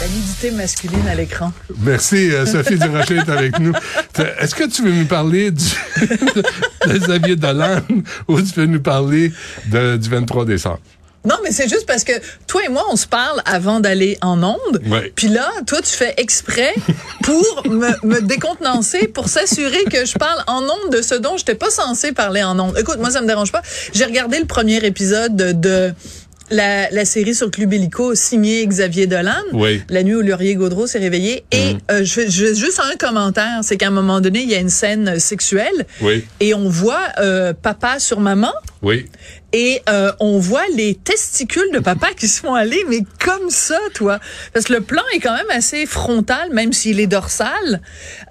La nudité masculine à l'écran. Merci, euh, Sophie Durocher est avec nous. Est-ce que tu veux nous parler du, de Xavier Dolan ou tu veux nous parler de- du 23 décembre? Non, mais c'est juste parce que toi et moi, on se parle avant d'aller en onde. Ouais. Puis là, toi, tu fais exprès pour me, me décontenancer, pour s'assurer que je parle en onde de ce dont je n'étais pas censé parler en onde. Écoute, moi, ça me dérange pas. J'ai regardé le premier épisode de, de la, la série sur Club Illico signée Xavier Dolan. Oui. La nuit où Laurier Gaudreau s'est réveillé. Et euh, je, je, juste un commentaire, c'est qu'à un moment donné, il y a une scène sexuelle. Oui. Et on voit euh, papa sur maman. Oui. Et euh, on voit les testicules de papa qui se font aller, mais comme ça, toi. Parce que le plan est quand même assez frontal, même s'il est dorsal.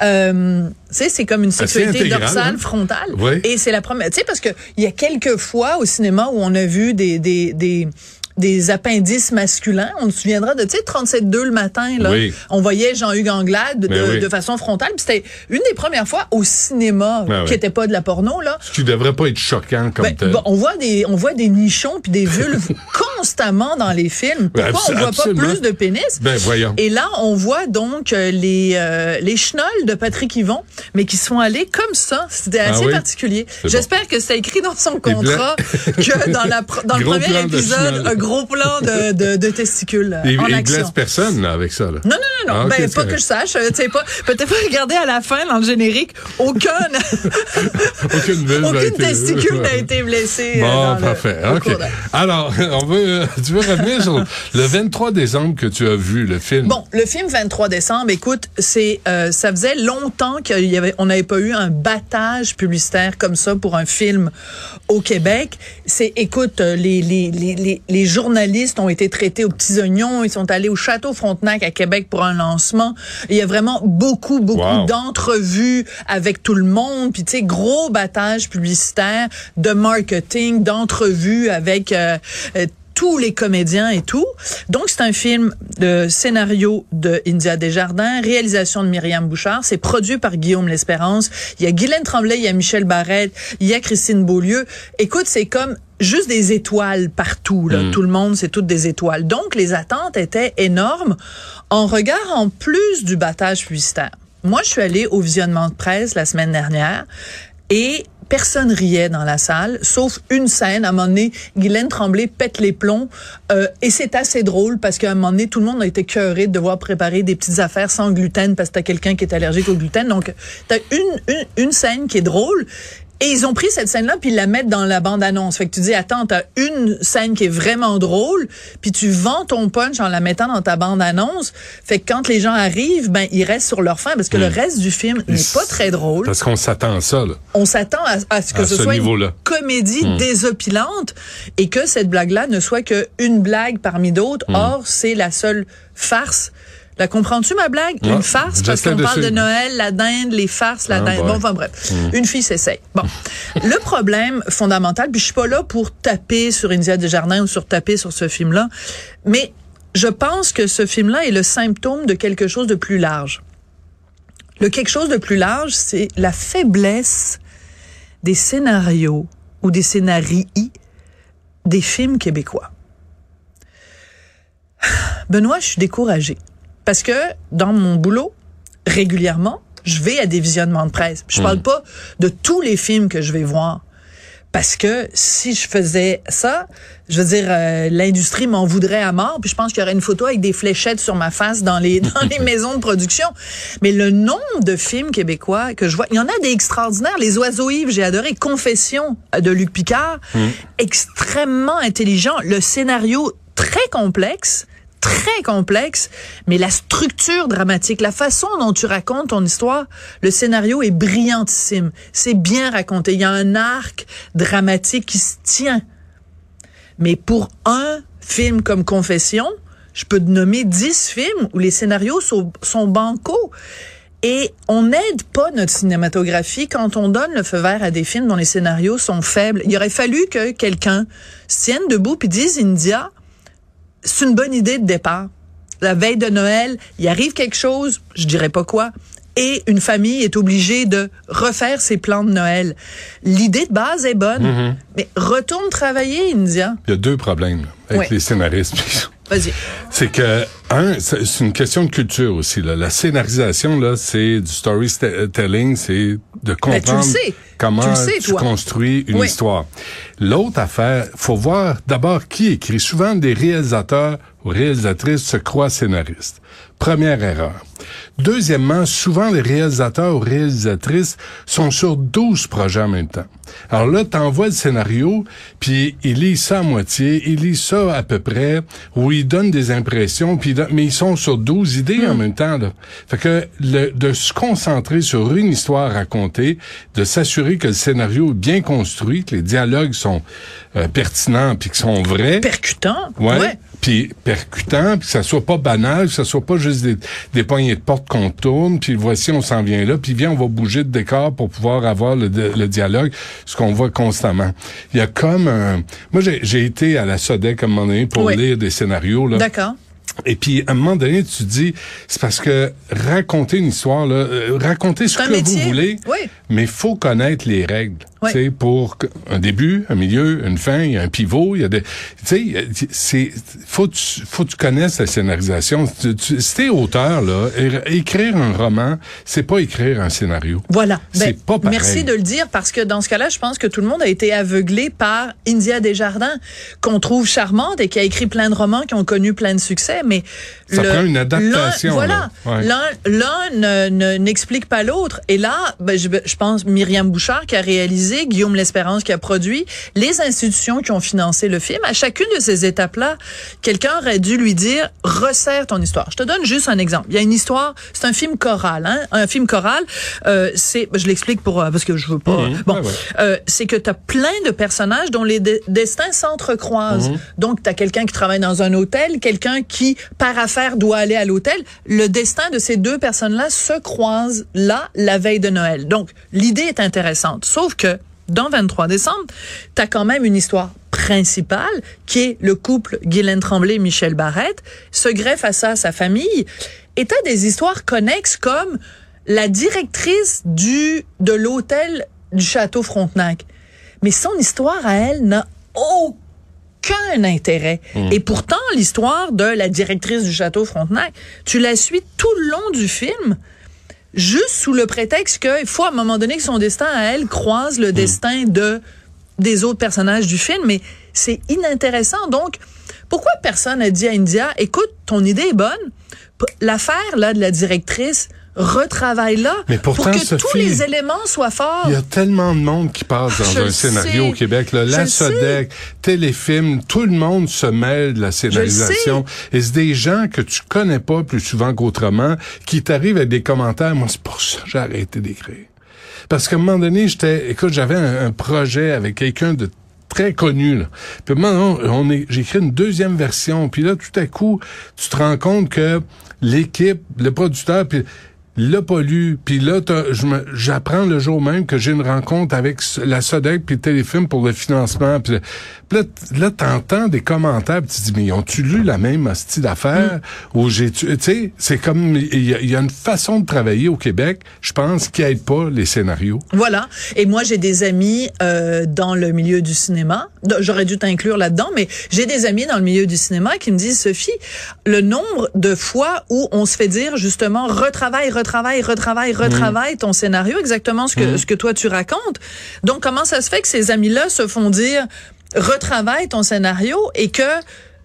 Euh, tu sais, c'est comme une sexualité intégral, dorsale, hein? frontale. Oui. Et c'est la première. Tu sais, parce que il y a quelques fois au cinéma où on a vu des des des des appendices masculins. On se souviendra de, tu sais, 37.2 le matin, là. Oui. On voyait Jean-Hugues Anglade de, Ben oui. de façon frontale. Puis c'était une des premières fois au cinéma Ben qui était pas de la porno, là. Ce qui devrait pas être choquant comme Ben, tel. bon, on voit des on voit des nichons puis des vulves constamment dans les films. Pourquoi Abs- on voit absolument. pas plus de pénis? Ben, voyons. Et là, on voit donc euh, les euh, les chenolles de Patrick Yvon, mais qui se font aller comme ça. C'était Ah assez particulier. J'espère que c'est écrit dans son contrat que dans la dans le premier épisode, un gros plan de de, de testicules euh, Il, en il action. blesse personne là, avec ça. Là. Non, non, non, non. Ah, ben, pas que je sache. euh, pas, peut-être pas regarder à la fin, dans le générique, aucun, Aucune aucune testicule n'a été blessée. euh, Bon, le- parfait. de- Alors, on veut, tu veux revenir sur le 23 décembre que tu as vu, le film? Bon, le film 23 décembre, écoute, c'est euh, ça faisait longtemps qu'il y avait on n'avait pas eu un battage publicitaire comme ça pour un film au Québec. C'est écoute, les, les, les, les, les journalistes ont été traités aux petits oignons, ils sont allés au château Frontenac à Québec pour un lancement. Il y a vraiment beaucoup beaucoup Wow. d'entrevues avec tout le monde, puis tu sais gros battage publicitaire de marketing, d'entrevues avec euh, euh, tous les comédiens et tout. Donc, c'est un film de scénario de India Desjardins, réalisation de Myriam Bouchard. C'est produit par Guillaume L'Espérance. Il y a Guylaine Tremblay, il y a Michel Barrette, il y a Christine Beaulieu. Écoute, c'est comme juste des étoiles partout. Là. Tout le monde, c'est toutes des étoiles. Donc, les attentes étaient énormes en regard en plus du battage publicitaire. Moi, je suis allée au visionnement de presse la semaine dernière et personne riait dans la salle, sauf une scène. À un moment donné, Guylaine Tremblay pète les plombs. euh, et c'est assez drôle parce qu'à un moment donné, tout le monde a été cœuré de devoir préparer des petites affaires sans gluten parce que t'as quelqu'un qui est allergique au gluten. Donc, t'as une, une, une scène qui est drôle. Et ils ont pris cette scène-là puis ils la mettent dans la bande-annonce. Fait que tu dis, attends, t'as une scène qui est vraiment drôle, puis tu vends ton punch en la mettant dans ta bande-annonce. Fait que quand les gens arrivent, ben ils restent sur leur fin parce que le reste du film n'est pas très drôle Parce qu'on s'attend à ça, là. on s'attend à, à ce que À ce, ce soit une niveau-là. Hmm. comédie désopilante et que cette blague-là ne soit que une blague parmi d'autres. Hmm. Or, c'est la seule farce. La comprends-tu, ma blague? Ouais, Une farce, parce qu'on parle de. Noël, la dinde, les farces, la Ah, dinde. Bon, enfin bref. Une fille s'essaye. Bon. Le problème fondamental, puis je suis pas là pour taper sur India Desjardins ou sur taper sur ce film-là, mais je pense que ce film-là est le symptôme de quelque chose de plus large. Le quelque chose de plus large, c'est la faiblesse des scénarios ou des scénarii des films québécois. Benoît, je suis découragée parce que dans mon boulot, régulièrement, je vais à des visionnements de presse. Je parle pas de tous les films que je vais voir. Parce que si je faisais ça, je veux dire, euh, l'industrie m'en voudrait à mort. Puis je pense qu'il y aurait une photo avec des fléchettes sur ma face dans les dans les maisons de production. Mais le nombre de films québécois que je vois, il y en a des extraordinaires. Les Oiseaux Yves, j'ai adoré. Confession de Luc Picard, extrêmement intelligent. Le scénario très complexe très complexe, mais la structure dramatique, la façon dont tu racontes ton histoire, le scénario est brillantissime. C'est bien raconté. Il y a un arc dramatique qui se tient. Mais pour un film comme Confession, je peux te nommer dix films où les scénarios sont, sont. Et on n'aide pas notre cinématographie quand on donne le feu vert à des films dont les scénarios sont faibles. Il aurait fallu que quelqu'un se tienne debout puis dise India, c'est une bonne idée de départ. La veille de Noël, il arrive quelque chose, je dirais pas quoi, et une famille est obligée de refaire ses plans de Noël. L'idée de base est bonne, Mm-hmm. mais retourne travailler, India. Il y a deux problèmes avec les scénaristes. Vas-y. C'est que, un, c'est une question de culture aussi. Là. La scénarisation, là, c'est du storytelling, c'est de comprendre Ben, tu sais. comment Tu sais, tu construis une Oui. histoire. L'autre affaire, faut voir d'abord qui écrit. Souvent, des réalisateurs ou réalisatrices se croient scénaristes. Première erreur. Deuxièmement, souvent les réalisateurs ou réalisatrices sont sur 12 projets en même temps. Alors là, t'envoies le scénario, puis ils lisent ça à moitié, ils lisent ça à peu près, ou ils donnent des impressions, puis don- mais ils sont sur 12 idées en même temps. Là. Fait que le, de se concentrer sur une histoire à raconter, de s'assurer que le scénario est bien construit, que les dialogues sont euh, pertinents, puis qu'ils sont vrais. Percutant. Ouais. Puis percutant, puis que ça soit pas banal, que ça soit pas juste des, des poignées de porte qu'on tourne, puis voici on s'en vient là, puis viens on va bouger de décor pour pouvoir avoir le, le dialogue, ce qu'on voit constamment. Il y a comme un... Moi j'ai été à la Sodec à un moment donné pour Oui. lire des scénarios là. D'accord. Et puis, à un moment donné, tu dis, c'est parce que raconter une histoire, là, euh, raconter ce que métier. vous voulez, Oui. mais faut connaître les règles. Oui. Sais, pour un début, un milieu, une fin, il y a un pivot, il y a des, tu sais, c'est, faut faut que tu connaisses la scénarisation. Tu, tu, si t'es auteur, là, écrire un roman, c'est pas écrire un scénario. Voilà. C'est Ben, pas pareil. Merci de le dire parce que dans ce cas-là, je pense que tout le monde a été aveuglé par India Desjardins, qu'on trouve charmante et qui a écrit plein de romans qui ont connu plein de succès, mais Ça le- prend une adaptation, l'un- Voilà. là. Ouais. L'un, ne- n'explique pas l'autre. Et là, ben, je, je pense Myriam Bouchard qui a réalisé, Guillaume L'Espérance qui a produit, les institutions qui ont financé le film. À chacune de ces étapes-là, quelqu'un aurait dû lui dire resserre ton histoire. Je te donne juste un exemple. Il y a une histoire, c'est un film choral, hein, un film choral. Euh, c'est, je l'explique pour euh, parce que je veux pas. Mhm. Bon, Ouais, ouais. euh, c'est que tu as plein de personnages dont les de- destins s'entrecroisent. Mhm. Donc, tu as quelqu'un qui travaille dans un hôtel, quelqu'un qui, par affaire, doit aller à l'hôtel. Le destin de ces deux personnes-là se croise là, la veille de Noël. Donc, l'idée est intéressante. Sauf que, dans 23 décembre, tu as quand même une histoire principale qui est le couple Guylaine Tremblay Michel Barrette se greffe à ça sa famille. Et t'as des histoires connexes comme la directrice du de l'hôtel du château Frontenac. Mais son histoire à elle n'a aucun intérêt. Et pourtant, l'histoire de la directrice du château Frontenac, tu la suis tout le long du film, juste sous le prétexte qu'il faut à un moment donné que son destin à elle croise le destin de des autres personnages du film, mais c'est inintéressant. Donc, pourquoi personne n'a dit à India, écoute, ton idée est bonne, l'affaire là de la directrice, pourtant, pour que Sophie, tous les éléments soient forts. Il y a tellement de monde qui passe dans Je un scénario sais. au Québec. Là. La. Sodec, téléfilm, tout le monde se mêle de la scénarisation. Et c'est des gens que tu connais pas plus souvent qu'autrement qui t'arrivent avec des commentaires. Moi, c'est pour ça que j'ai arrêté d'écrire. Parce qu'à un moment donné, j'étais, écoute, j'avais un, un projet avec quelqu'un de très connu là. Puis maintenant, on est, j'ai écrit une deuxième version. Puis là, tout à coup, tu te rends compte que l'équipe, le producteur, puis l'a pas lu. Puis là, j'apprends le jour même que j'ai une rencontre avec la Sodec puis téléfilm pour le financement. Puis là, là t'entends des commentaires, puis tu te dis, mais ont-tu lu la même hostie d'affaires? Ou j'ai, tu sais, c'est comme, il y, a- il y a une façon de travailler au Québec, je pense, qui aide pas les scénarios. Voilà. Et moi, j'ai des amis euh, dans le milieu du cinéma. J'aurais dû t'inclure là-dedans, mais j'ai des amis dans le milieu du cinéma qui me disent, Sophie, le nombre de fois où on se fait dire justement, retravaille, retravaille, retravaille, retravaille ton scénario, exactement ce que, ce que toi tu racontes. Donc, comment ça se fait que ces amis-là se font dire, retravaille ton scénario et que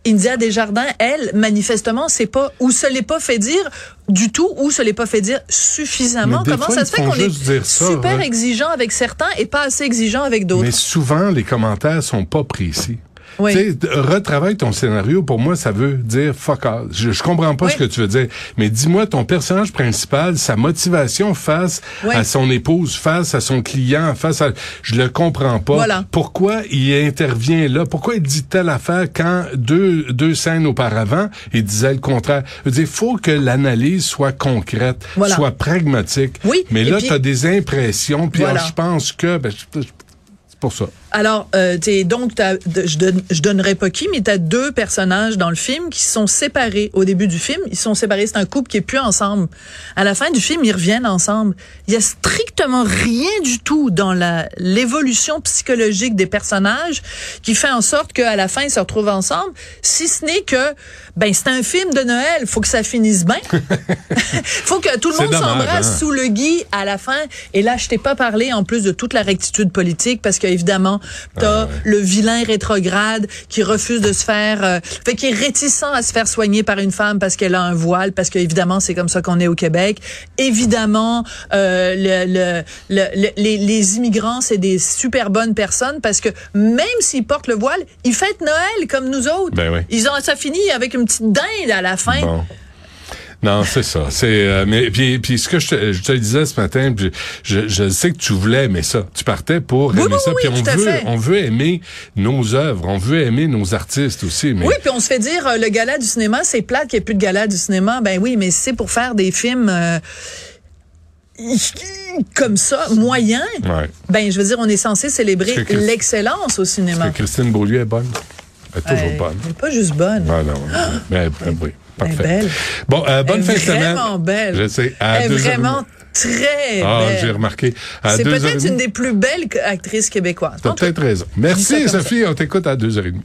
India Desjardins, elle, manifestement, c'est pas, ou se l'est pas fait dire du tout, ou se l'est pas fait dire suffisamment? Comment fois, ça se fait qu'on est ça, super hein. exigeant avec certains et pas assez exigeant avec d'autres? Mais souvent, les commentaires sont pas précis. Oui. Tu sais, retravaille ton scénario. Pour moi, ça veut dire fuck all. Je, je comprends pas Oui. ce que tu veux dire. Mais dis-moi ton personnage principal, sa motivation face Oui. à son épouse, face à son client, face à... Je le comprends pas. Voilà. Pourquoi il intervient là? Pourquoi il dit telle affaire quand deux, deux scènes auparavant, il disait le contraire? Je veux dire, faut que l'analyse soit concrète, Voilà. soit pragmatique. Oui, Mais et là, puis- tu as des impressions, puis Voilà. alors, je pense que... Ben, c'est pour ça. Alors, euh, t'es- donc, t'as- je, je donnerai pas qui, mais tu as deux personnages dans le film qui sont séparés. Au début du film, ils sont séparés. C'est un couple qui est plus ensemble. À la fin du film, ils reviennent ensemble. Il y a strictement rien du tout dans la l'évolution psychologique des personnages qui fait en sorte qu'à la fin, ils se retrouvent ensemble. Si ce n'est que, ben, c'est un film de Noël. Faut que ça finisse bien. faut que tout le C'est monde dommage, s'embrasse hein. sous le gui à la fin. Et là, je t'ai pas parlé en plus de toute la rectitude politique parce qu'évidemment, t'as Ah ouais. le vilain rétrograde qui refuse de se faire, euh, fait qui est réticent à se faire soigner par une femme parce qu'elle a un voile, parce qu'évidemment c'est comme ça qu'on est au Québec. Évidemment, euh, le, le, le- le- les, les immigrants c'est des super bonnes personnes parce que même s'ils portent le voile, ils fêtent Noël comme nous autres. Ben oui. Ils ont ça finit avec une petite dinde à la fin. Bon. Non, c'est ça. C'est euh, mais puis puis ce que je te, je te le disais ce matin, puis je, je sais que tu voulais aimer ça. Tu partais pour Oui, aimer oui, ça. oui, Puis on veut on veut aimer nos œuvres, on veut aimer nos artistes aussi. Mais Oui, puis on se fait dire euh, le gala du cinéma, c'est plate qu'il n'y ait plus de gala du cinéma. Ben oui, mais c'est pour faire des films euh, comme ça, moyens. ouais. Ben, je veux dire, on est censé célébrer l'excellence au cinéma. que Christine Beaulieu est bonne. Elle est toujours Ouais, bonne. Elle est pas juste bonne. Ah non. Ben, ben oui. Elle est Parfait. belle. Bon, euh, bonne Elle fin est de semaine. vraiment belle. Je sais. À Elle est vraiment très Ah, belle. j'ai remarqué. C'est peut-être une des plus belles actrices québécoises. T'as peut-être raison. Merci. Sophie. On t'écoute à deux heures et demie.